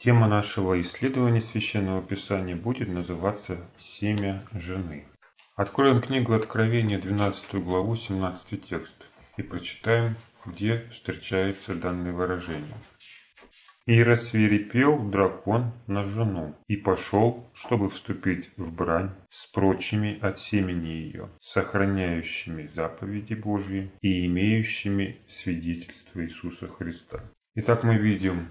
Тема нашего исследования Священного Писания будет называться «Семя жены». Откроем книгу Откровения, 12 главу, 17 текст, и прочитаем, где встречается данное выражение. И рассверепел дракон на жену, и пошел, чтобы вступить в брань с прочими от семени ее, сохраняющими заповеди Божьи и имеющими свидетельство Иисуса Христа. Итак, мы видим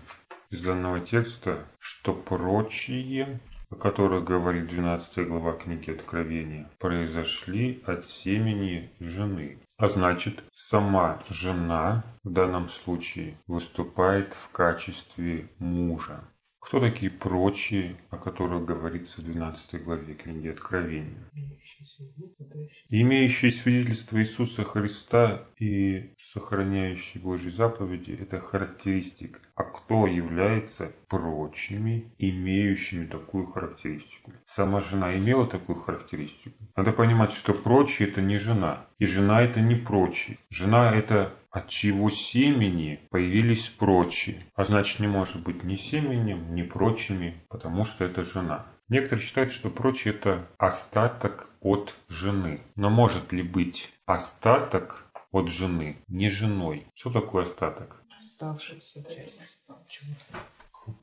из данного текста, что прочие, о которых говорит 12 глава книги Откровения, произошли от семени жены. А значит, сама жена в данном случае выступает в качестве мужа. Кто такие прочие, о которых говорится в 12 главе книги Откровения? Имеющие свидетельство Иисуса Христа и сохраняющие Божьи заповеди – это характеристика. А кто является прочими, имеющими такую характеристику? Сама жена имела такую характеристику. Надо понимать, что прочие – это не жена, и жена – это не прочие. Жена – это от чьего семени появились прочие. А значит, не может быть ни семенем, ни прочими, потому что это жена. Некоторые считают, что прочие это остаток от жены. Но может ли быть остаток от жены не женой? Что такое остаток? Оставшаяся часть.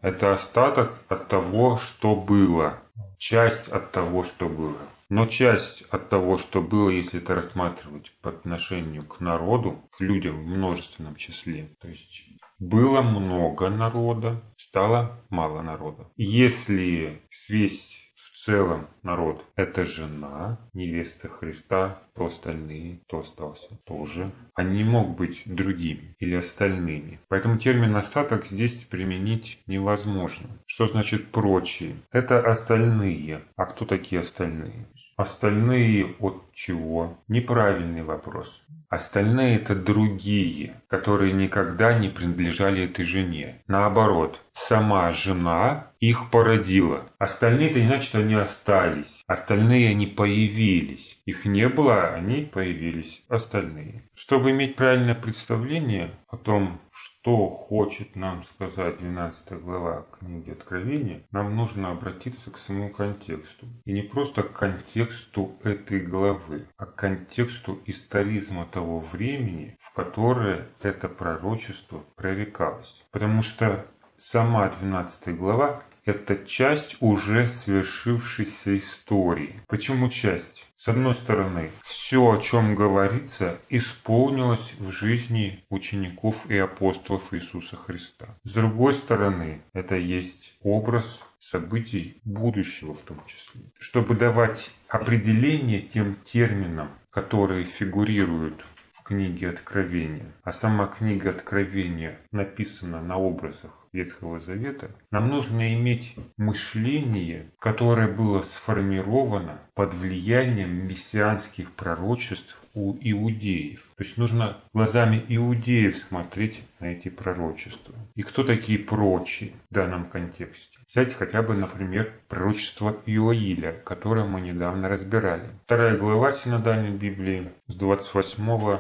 Это остаток от того, что было. Часть от того, что было. Но часть от того, что было, если это рассматривать по отношению к народу, к людям в множественном числе, то есть было много народа, стало мало народа. Если весь в целом народ – это жена, невеста Христа, то остальные, то остался тоже. Они не могут быть другими или остальными. Поэтому термин «остаток» здесь применить невозможно. Что значит «прочие»? Это остальные. А кто такие остальные? Остальные от чего? Неправильный вопрос. Остальные это другие, которые никогда не принадлежали этой жене. Наоборот, сама жена их породила. Остальные-то иначе они остались. Остальные они появились. Их не было, они появились. Остальные. Чтобы иметь правильное представление о том, что хочет нам сказать 12 глава книги Откровения, нам нужно обратиться к самому контексту. И не просто к контексту этой главы, а к контексту историзма того времени, в которое это пророчество прорекалось. Потому что сама 12 глава это часть уже свершившейся истории. Почему часть? С одной стороны, все, о чем говорится, исполнилось в жизни учеников и апостолов Иисуса Христа. С другой стороны, это есть образ событий будущего в том числе. Чтобы давать определение тем терминам, которые фигурируют книги Откровения, а сама книга Откровения написана на образах Ветхого Завета, нам нужно иметь мышление, которое было сформировано под влиянием мессианских пророчеств у иудеев. То есть нужно глазами иудеев смотреть на эти пророчества. И кто такие прочие в данном контексте? Взять хотя бы, например, пророчество Иоиля, которое мы недавно разбирали. Вторая глава Синодальной Библии с 28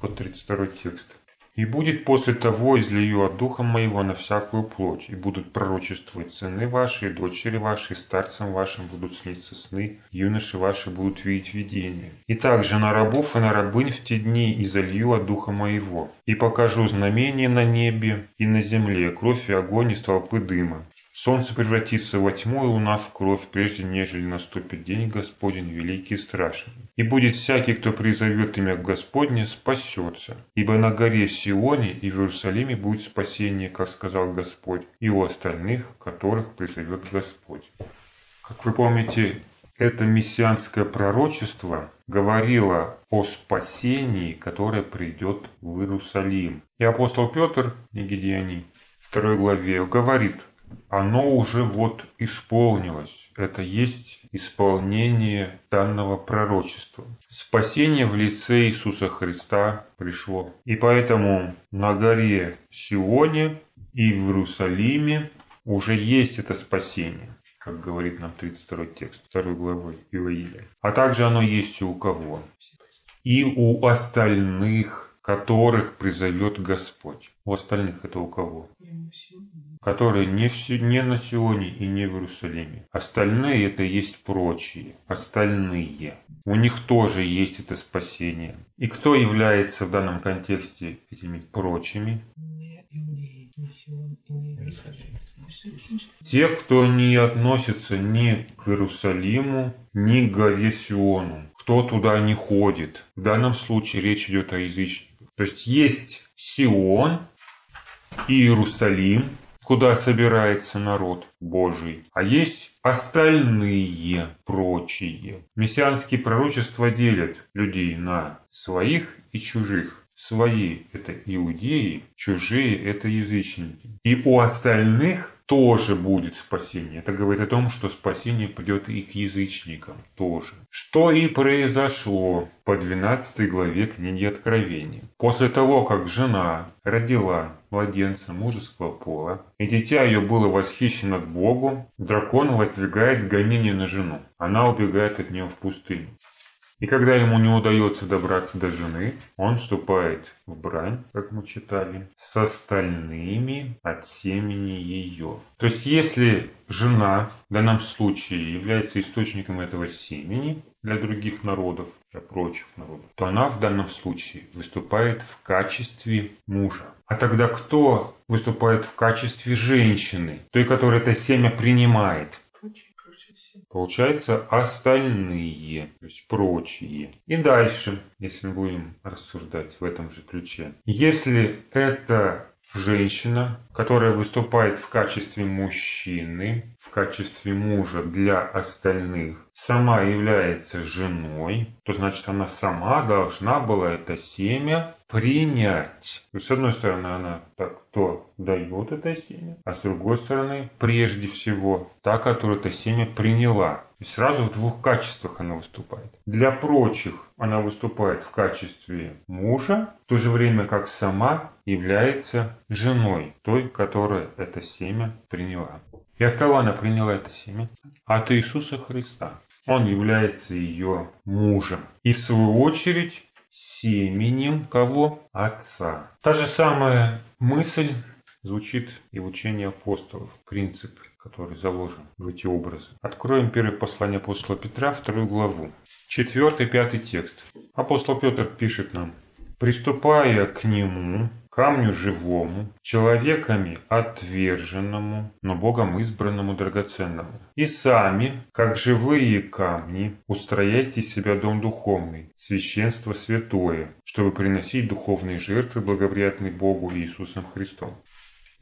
по 32 текст. И будет после того излию от Духа Моего на всякую плоть, и будут пророчествовать сыны ваши, и дочери ваши, и старцам вашим будут сниться сны, юноши ваши будут видеть видения. И также на рабов и на рабынь в те дни изолью от Духа Моего, и покажу знамение на небе и на земле, кровь и огонь из толпы дыма. Солнце превратится во тьму и луна в кровь, прежде нежели наступит день Господень великий и страшный. И будет всякий, кто призовет имя Господне, спасется. Ибо на горе Сионе и в Иерусалиме будет спасение, как сказал Господь, и у остальных, которых призовет Господь. Как вы помните, это мессианское пророчество говорило о спасении, которое придет в Иерусалим. И апостол Петр, Нигедиани, второй главе, говорит – оно уже вот исполнилось. Это есть исполнение данного пророчества. Спасение в лице Иисуса Христа пришло. И поэтому на горе Сионе и в Иерусалиме уже есть это спасение как говорит нам 32 текст 2 главы Иоиля. А также оно есть и у кого? И у остальных, которых призовет Господь. У остальных это у кого? Которые не, в, не на Сионе и не в Иерусалиме. Остальные это есть прочие, остальные. У них тоже есть это спасение. И кто является в данном контексте этими прочими? Те, кто не относится ни к Иерусалиму, ни к горе Сиону, кто туда не ходит. В данном случае речь идет о язычниках. То есть есть Сион и Иерусалим, куда собирается народ Божий, а есть остальные прочие. Мессианские пророчества делят людей на своих и чужих. Свои – это иудеи, чужие – это язычники. И у остальных тоже будет спасение. Это говорит о том, что спасение придет и к язычникам тоже. Что и произошло по 12 главе книги Откровения. После того, как жена родила младенца мужеского пола, и дитя ее было восхищено к Богу, дракон воздвигает гонение на жену. Она убегает от нее в пустыню. И когда ему не удается добраться до жены, он вступает в брань, как мы читали, с остальными от семени ее. То есть, если жена в данном случае является источником этого семени для других народов, для прочих народов, то она в данном случае выступает в качестве мужа. А тогда кто выступает в качестве женщины, той, которая это семя принимает? Получается остальные, то есть прочие. И дальше, если мы будем рассуждать в этом же ключе. Если это женщина, которая выступает в качестве мужчины, в качестве мужа для остальных, сама является женой, то значит она сама должна была это семя принять. То есть, с одной стороны, она так, кто дает это семя, а с другой стороны, прежде всего, та, которая это семя приняла. И сразу в двух качествах она выступает. Для прочих она выступает в качестве мужа, в то же время как сама является женой той, которая это семя приняла. И от кого она приняла это семя? От Иисуса Христа. Он является ее мужем. И в свою очередь семенем кого? Отца. Та же самая мысль звучит и в учении апостолов. Принцип, который заложен в эти образы. Откроем первое послание апостола Петра, вторую главу. Четвертый, пятый текст. Апостол Петр пишет нам. «Приступая к нему, камню живому, человеками отверженному, но Богом избранному драгоценному. И сами, как живые камни, устрояйте себя дом духовный, священство святое, чтобы приносить духовные жертвы, благоприятные Богу и Иисусом Христом.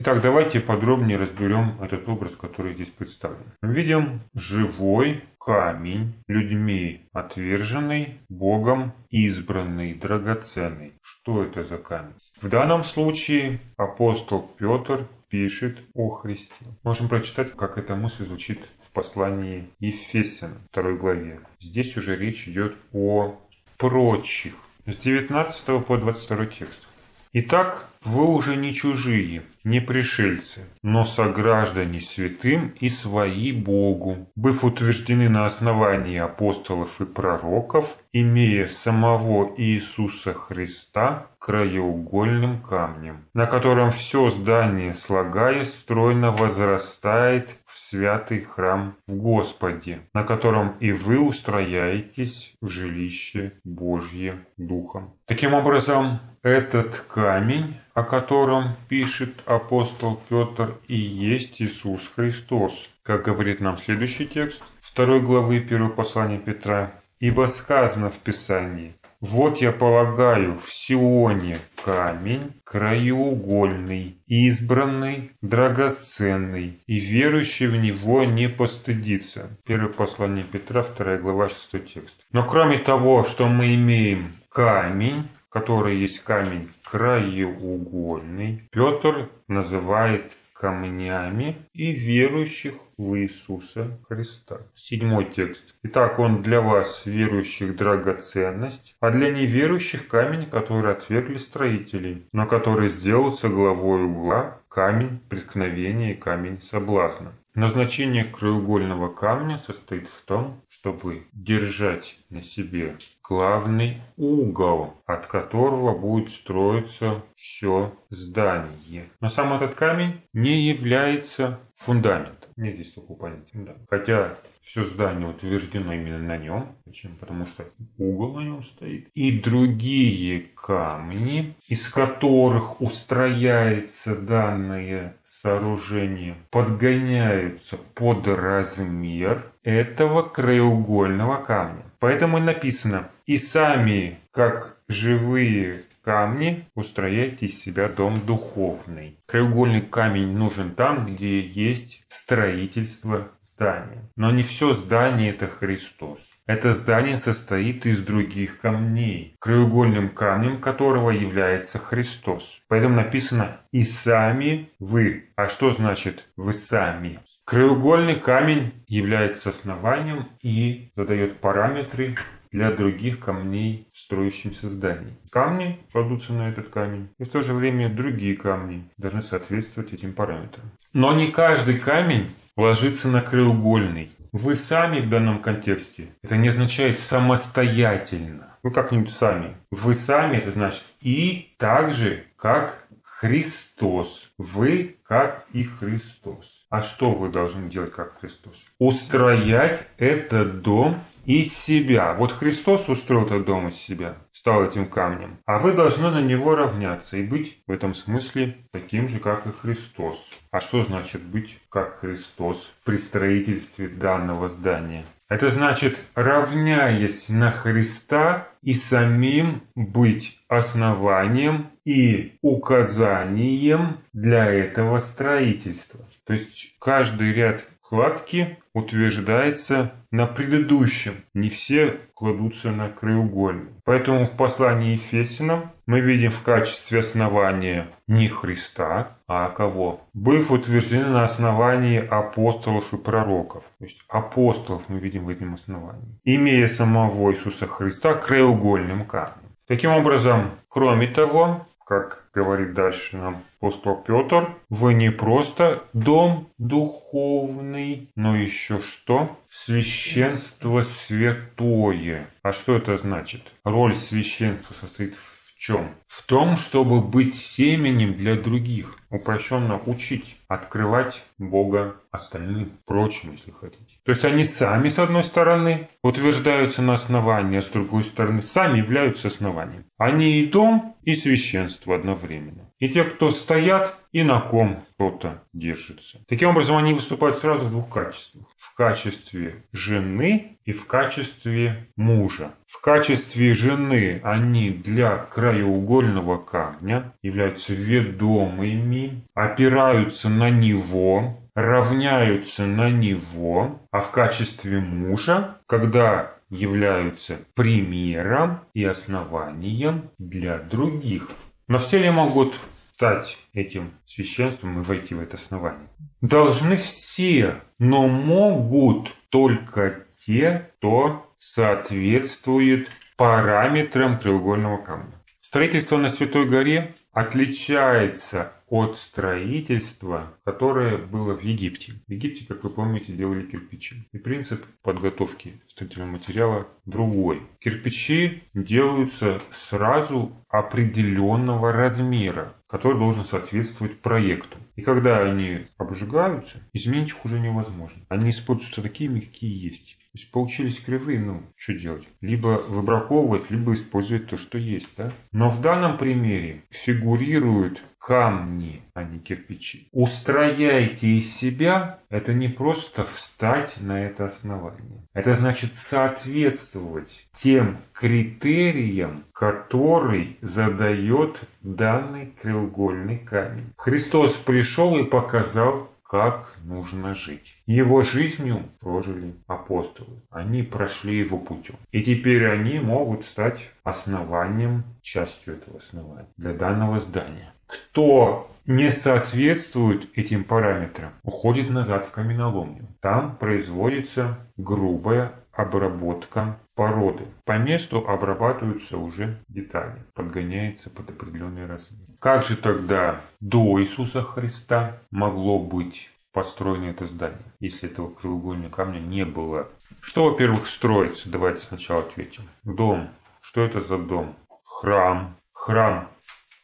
Итак, давайте подробнее разберем этот образ, который здесь представлен. Мы видим живой камень, людьми отверженный, Богом избранный, драгоценный. Что это за камень? В данном случае апостол Петр пишет о Христе. Можем прочитать, как эта мысль звучит в послании Ефесян, второй главе. Здесь уже речь идет о прочих. С 19 по 22 текст. Итак, вы уже не чужие, не пришельцы, но сограждане святым и свои Богу, быв утверждены на основании апостолов и пророков, имея самого Иисуса Христа краеугольным камнем, на котором все здание, слагаясь, стройно возрастает в святый храм в Господе, на котором и вы устрояетесь в жилище Божье Духом. Таким образом, этот камень о котором пишет апостол Петр, и есть Иисус Христос. Как говорит нам следующий текст второй главы первого послания Петра. «Ибо сказано в Писании, вот я полагаю в Сионе камень краеугольный, избранный, драгоценный, и верующий в него не постыдится. Первое послание Петра, вторая глава, шестой текст. Но кроме того, что мы имеем камень, который есть камень краеугольный, Петр называет камнями и верующих в Иисуса Христа. Седьмой текст. Итак, он для вас, верующих, драгоценность, а для неверующих камень, который отвергли строители, но который сделался главой угла, камень преткновения и камень соблазна. Назначение краеугольного камня состоит в том, чтобы держать на себе главный угол, от которого будет строиться все здание. Но сам этот камень не является фундаментом. Нет здесь такого понятия. Да. Хотя все здание утверждено именно на нем. Почему? Потому что угол на нем стоит. И другие камни, из которых устрояется данное сооружение, подгоняются под размер этого краеугольного камня. Поэтому и написано, и сами, как живые камни устрояйте из себя дом духовный. Краеугольный камень нужен там, где есть строительство здания. Но не все здание это Христос. Это здание состоит из других камней, краеугольным камнем которого является Христос. Поэтому написано «и сами вы». А что значит «вы сами»? Краеугольный камень является основанием и задает параметры для других камней в строящемся здании. Камни кладутся на этот камень, и в то же время другие камни должны соответствовать этим параметрам. Но не каждый камень ложится на краеугольный. Вы сами в данном контексте. Это не означает самостоятельно. Вы как-нибудь сами. Вы сами, это значит и так же, как Христос. Вы как и Христос. А что вы должны делать как Христос? Устроять этот дом из себя. Вот Христос устроил этот дом из себя, стал этим камнем. А вы должны на него равняться и быть в этом смысле таким же, как и Христос. А что значит быть как Христос при строительстве данного здания? Это значит, равняясь на Христа и самим быть основанием и указанием для этого строительства. То есть каждый ряд кладки утверждается на предыдущем. Не все кладутся на краеугольный. Поэтому в послании Ефесиным мы видим в качестве основания не Христа, а кого? Быв утверждены на основании апостолов и пророков. То есть апостолов мы видим в этом основании. Имея самого Иисуса Христа краеугольным камнем. Таким образом, кроме того, как говорит дальше нам апостол Петр, вы не просто дом духовный, но еще что? Священство святое. А что это значит? Роль священства состоит в чем? В том, чтобы быть семенем для других. Упрощенно учить, открывать Бога остальным, прочим, если хотите. То есть они сами, с одной стороны, утверждаются на основании, а с другой стороны, сами являются основанием. Они и дом, и священство одновременно. И те, кто стоят, и на ком кто-то держится. Таким образом, они выступают сразу в двух качествах. В качестве жены и в качестве мужа. В качестве жены они для краеугольного камня являются ведомыми, опираются на него, равняются на него, а в качестве мужа, когда являются примером и основанием для других. Но все ли могут стать этим священством и войти в это основание? Должны все, но могут только те, кто соответствует параметрам треугольного камня. Строительство на Святой горе отличается от строительства, которое было в Египте. В Египте, как вы помните, делали кирпичи. И принцип подготовки строительного материала другой. Кирпичи делаются сразу определенного размера, который должен соответствовать проекту. И когда они обжигаются, изменить их уже невозможно. Они используются такими, какие есть. То есть получились кривые, ну, что делать? Либо выбраковывать, либо использовать то, что есть, да? Но в данном примере фигурируют камни, а не кирпичи. Устрояйте из себя – это не просто встать на это основание. Это значит соответствовать тем критериям, который задает данный треугольный камень. Христос пришел и показал как нужно жить. Его жизнью прожили апостолы. Они прошли его путем. И теперь они могут стать основанием, частью этого основания для данного здания. кто не соответствует этим параметрам, уходит назад в каменоломню. Там производится грубая обработка породы. По месту обрабатываются уже детали, подгоняется под определенный размер. Как же тогда до Иисуса Христа могло быть построено это здание, если этого краеугольного камня не было? Что, во-первых, строится? Давайте сначала ответим. Дом. Что это за дом? Храм. Храм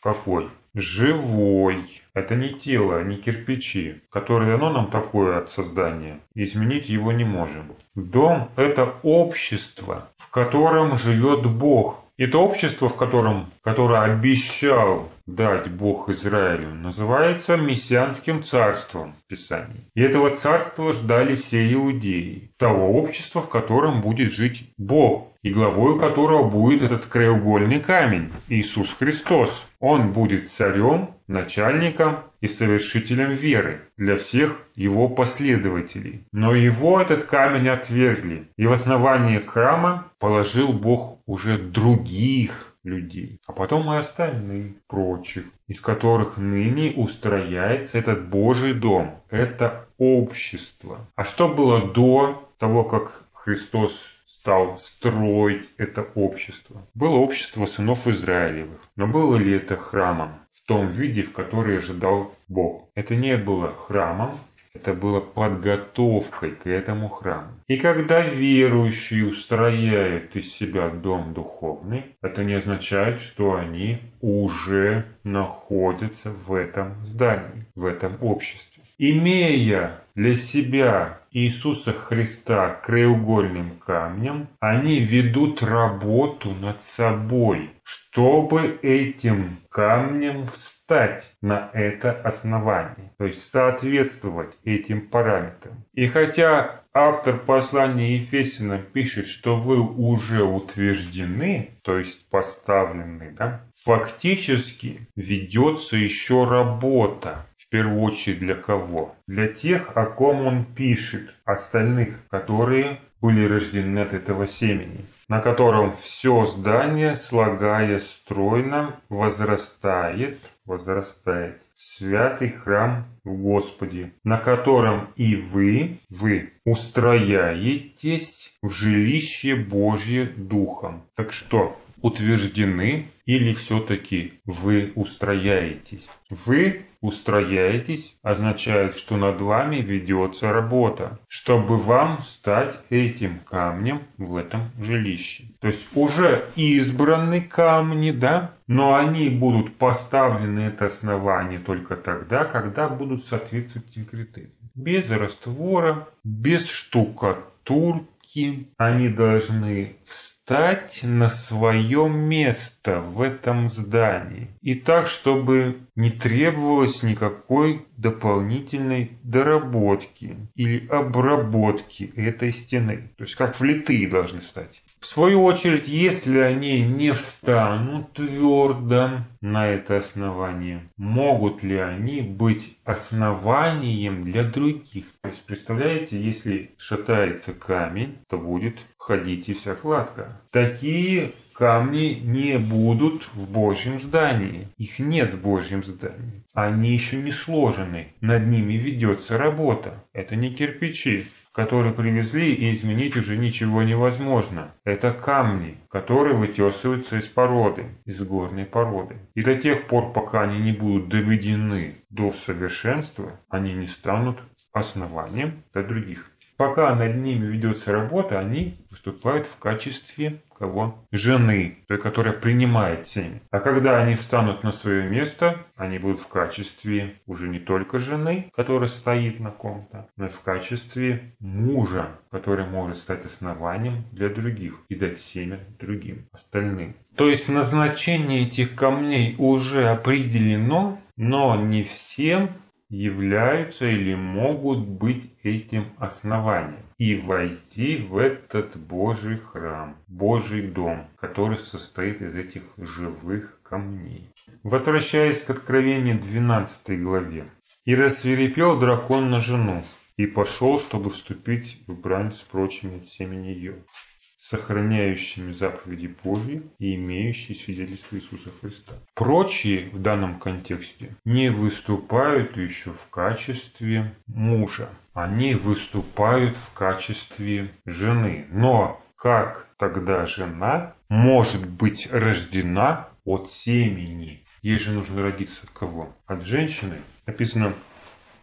какой? Живой. Это не тело, не кирпичи, которое дано нам такое от создания. Изменить его не можем. Дом – это общество, в котором живет Бог. Это общество, в котором, которое обещал дать Бог Израилю, называется Мессианским царством в Писании. И этого царства ждали все иудеи, того общества, в котором будет жить Бог, и главой которого будет этот краеугольный камень – Иисус Христос. Он будет царем, начальником и совершителем веры для всех его последователей. Но его этот камень отвергли, и в основании храма положил Бог уже других людей, а потом и остальных прочих, из которых ныне устрояется этот Божий дом, это общество. А что было до того, как Христос стал строить это общество. Было общество сынов Израилевых, но было ли это храмом в том виде, в который ожидал Бог? Это не было храмом, это было подготовкой к этому храму. И когда верующие устрояют из себя дом духовный, это не означает, что они уже находятся в этом здании, в этом обществе. Имея для себя Иисуса Христа краеугольным камнем, они ведут работу над собой, чтобы этим камнем встать на это основание, то есть соответствовать этим параметрам. И хотя автор послания Ефесина пишет, что вы уже утверждены, то есть поставлены, да, фактически ведется еще работа в первую очередь для кого? Для тех, о ком он пишет, остальных, которые были рождены от этого семени, на котором все здание, слагая стройно, возрастает, возрастает святый храм в Господе, на котором и вы, вы устрояетесь в жилище Божье Духом. Так что, утверждены или все-таки вы устрояетесь? Вы устрояетесь означает, что над вами ведется работа, чтобы вам стать этим камнем в этом жилище. То есть уже избраны камни, да, но они будут поставлены это основание только тогда, когда будут соответствовать этим критериям. Без раствора, без штукатурки они должны встать встать на свое место в этом здании. И так, чтобы не требовалось никакой дополнительной доработки или обработки этой стены. То есть как влитые должны стать. В свою очередь, если они не встанут твердо на это основание, могут ли они быть основанием для других? То есть, представляете, если шатается камень, то будет ходить и вся кладка. Такие камни не будут в Божьем здании. Их нет в Божьем здании. Они еще не сложены. Над ними ведется работа. Это не кирпичи которые привезли, и изменить уже ничего невозможно. Это камни, которые вытесываются из породы, из горной породы. И до тех пор, пока они не будут доведены до совершенства, они не станут основанием для других. Пока над ними ведется работа, они выступают в качестве кого? Жены, той, которая принимает семя. А когда они встанут на свое место, они будут в качестве уже не только жены, которая стоит на ком-то, но и в качестве мужа, который может стать основанием для других и дать семя другим, остальным. То есть назначение этих камней уже определено, но не всем являются или могут быть этим основанием и войти в этот Божий храм, Божий дом, который состоит из этих живых камней. Возвращаясь к Откровению 12 главе. «И рассверепел дракон на жену, и пошел, чтобы вступить в брань с прочими от семени ее. Сохраняющими заповеди Божьи и имеющие свидетельство Иисуса Христа. Прочие в данном контексте не выступают еще в качестве мужа. Они выступают в качестве жены. Но как тогда жена может быть рождена от семени? Ей же нужно родиться от кого? От женщины. Написано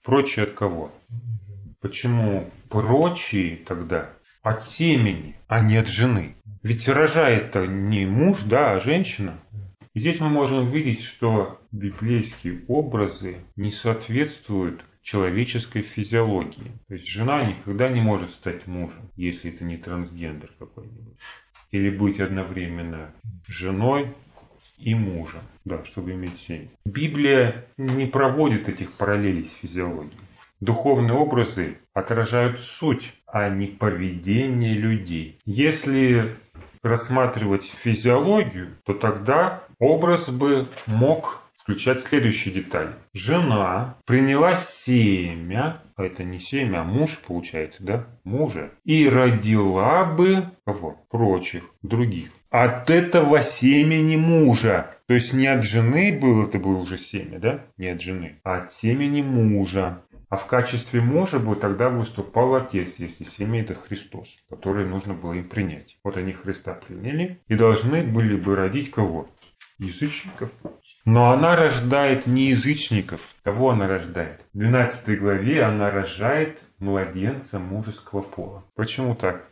прочие от кого? Почему прочие тогда от семени, а не от жены? Ведь рожает-то не муж, да, а женщина. И здесь мы можем видеть, что библейские образы не соответствуют человеческой физиологии. То есть жена никогда не может стать мужем, если это не трансгендер какой-нибудь. Или быть одновременно женой и мужем, да, чтобы иметь семью. Библия не проводит этих параллелей с физиологией. Духовные образы отражают суть, а не поведение людей. Если рассматривать физиологию, то тогда образ бы мог включать следующие детали. Жена приняла семя, а это не семя, а муж получается, да? Мужа. И родила бы кого? Прочих, других. От этого семени мужа. То есть не от жены было это было уже семя, да? Не от жены, а от семени мужа. А в качестве мужа бы тогда выступал отец, если семя это Христос, который нужно было им принять. Вот они Христа приняли и должны были бы родить кого? Язычников. Но она рождает не язычников. Кого она рождает? В 12 главе она рожает младенца мужеского пола. Почему так?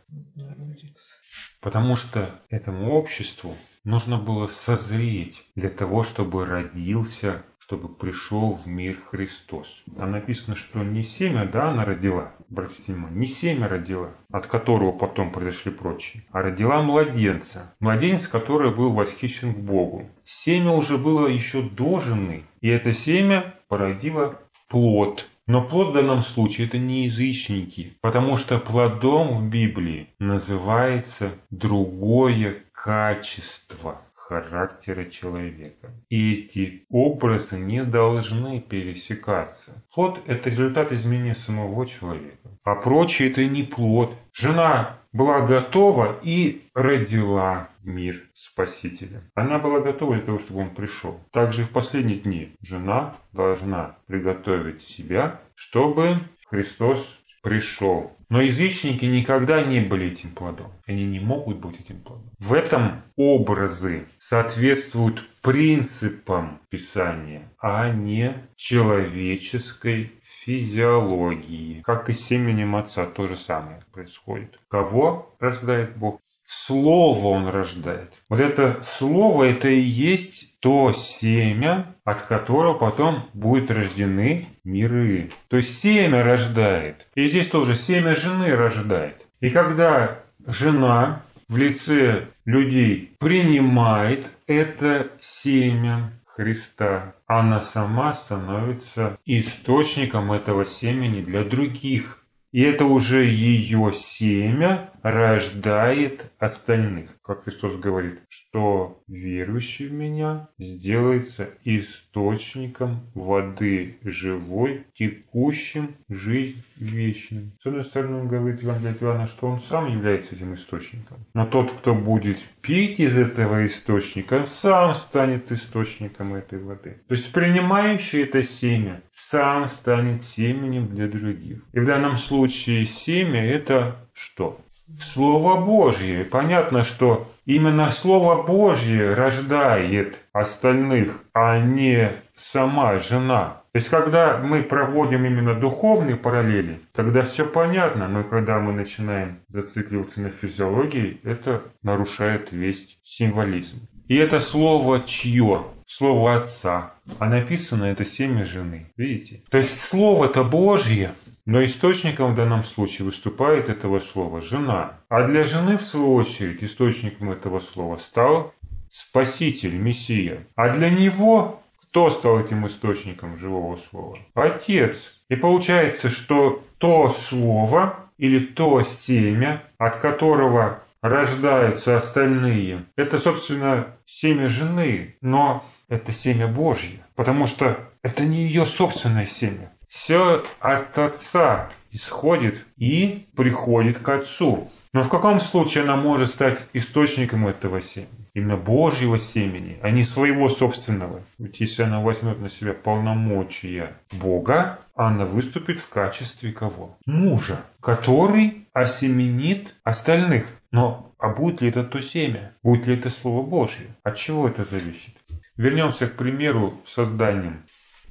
Потому что этому обществу нужно было созреть для того, чтобы родился чтобы пришел в мир Христос. Там написано, что не семя, да, она родила, обратите внимание, не семя родила, от которого потом произошли прочие, а родила младенца. Младенец, который был восхищен к Богу. Семя уже было еще до жены, и это семя породило плод. Но плод в данном случае это не язычники, потому что плодом в Библии называется другое качество характера человека. И эти образы не должны пересекаться. Плод – это результат изменения самого человека. А прочее – это не плод. Жена была готова и родила в мир Спасителя. Она была готова для того, чтобы он пришел. Также в последние дни жена должна приготовить себя, чтобы Христос пришел. Но язычники никогда не были этим плодом. Они не могут быть этим плодом. В этом образы соответствуют принципам Писания, а не человеческой физиологии. Как и с семенем Отца то же самое происходит. Кого рождает Бог? Слово Он рождает. Вот это Слово, это и есть то семя, от которого потом будут рождены миры. То есть семя рождает. И здесь тоже семя жены рождает. И когда жена в лице людей принимает это семя Христа, она сама становится источником этого семени для других. И это уже ее семя рождает остальных. Как Христос говорит, что верующий в меня сделается источником воды живой, текущим жизнь вечную. С одной стороны, он говорит Евангелие Иоанна, что он сам является этим источником. Но тот, кто будет пить из этого источника, сам станет источником этой воды. То есть принимающий это семя сам станет семенем для других. И в данном случае семя это что? Слово Божье. Понятно, что именно Слово Божье рождает остальных, а не сама жена. То есть, когда мы проводим именно духовные параллели, тогда все понятно, но когда мы начинаем зацикливаться на физиологии, это нарушает весь символизм. И это слово чье? Слово отца. А написано это семя жены. Видите? То есть слово-то Божье, но источником в данном случае выступает этого слова жена. А для жены, в свою очередь, источником этого слова стал Спаситель, Мессия. А для него кто стал этим источником живого слова? Отец. И получается, что то слово или то семя, от которого рождаются остальные, это, собственно, семя жены, но это семя Божье, потому что это не ее собственное семя. Все от Отца исходит и приходит к Отцу. Но в каком случае она может стать источником этого семени? Именно Божьего семени, а не своего собственного. Ведь если она возьмет на себя полномочия Бога, она выступит в качестве кого? Мужа, который осеменит остальных. Но а будет ли это то семя? Будет ли это Слово Божье? От чего это зависит? Вернемся к примеру созданием.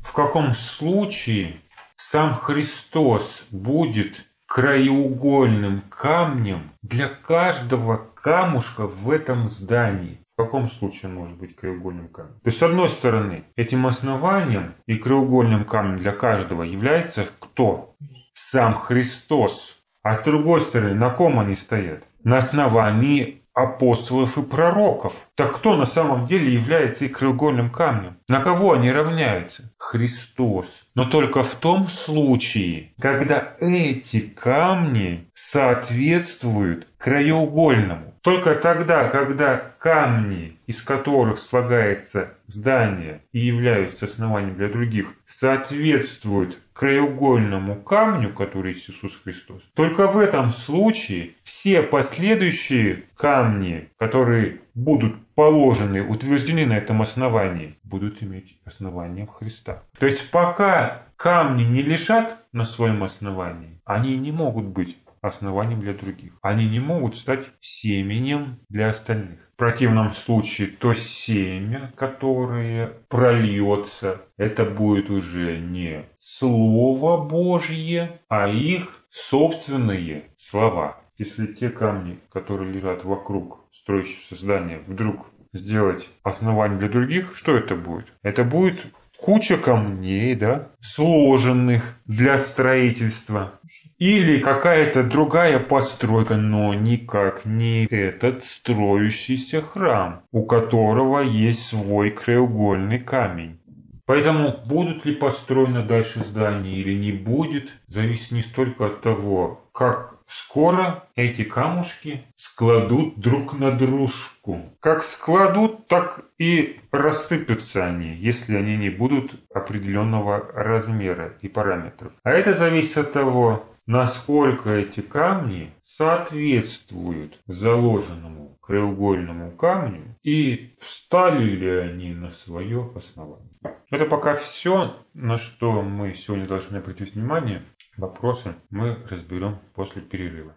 В каком случае сам Христос будет краеугольным камнем для каждого камушка в этом здании? В каком случае он может быть краеугольным камнем? То есть, с одной стороны, этим основанием и краеугольным камнем для каждого является кто? Сам Христос. А с другой стороны, на ком они стоят? На основании апостолов и пророков. Так кто на самом деле является их краеугольным камнем? На кого они равняются? Христос. Но только в том случае, когда эти камни соответствуют краеугольному. Только тогда, когда камни, из которых слагается здание и являются основанием для других, соответствуют краеугольному камню, который есть Иисус Христос, только в этом случае все последующие камни, которые будут положены, утверждены на этом основании, будут иметь основание Христа. То есть пока камни не лежат на своем основании, они не могут быть основанием для других. Они не могут стать семенем для остальных. В противном случае то семя, которое прольется, это будет уже не Слово Божье, а их собственные слова. Если те камни, которые лежат вокруг строящегося здания, вдруг сделать основанием для других, что это будет? Это будет куча камней, да, сложенных для строительства. Или какая-то другая постройка, но никак не этот строящийся храм, у которого есть свой краеугольный камень. Поэтому будут ли построены дальше здания или не будет, зависит не столько от того, как скоро эти камушки складут друг на дружку. Как складут, так и рассыпятся они, если они не будут определенного размера и параметров. А это зависит от того, насколько эти камни соответствуют заложенному краеугольному камню и встали ли они на свое основание. Это пока все, на что мы сегодня должны обратить внимание. Вопросы мы разберем после перерыва.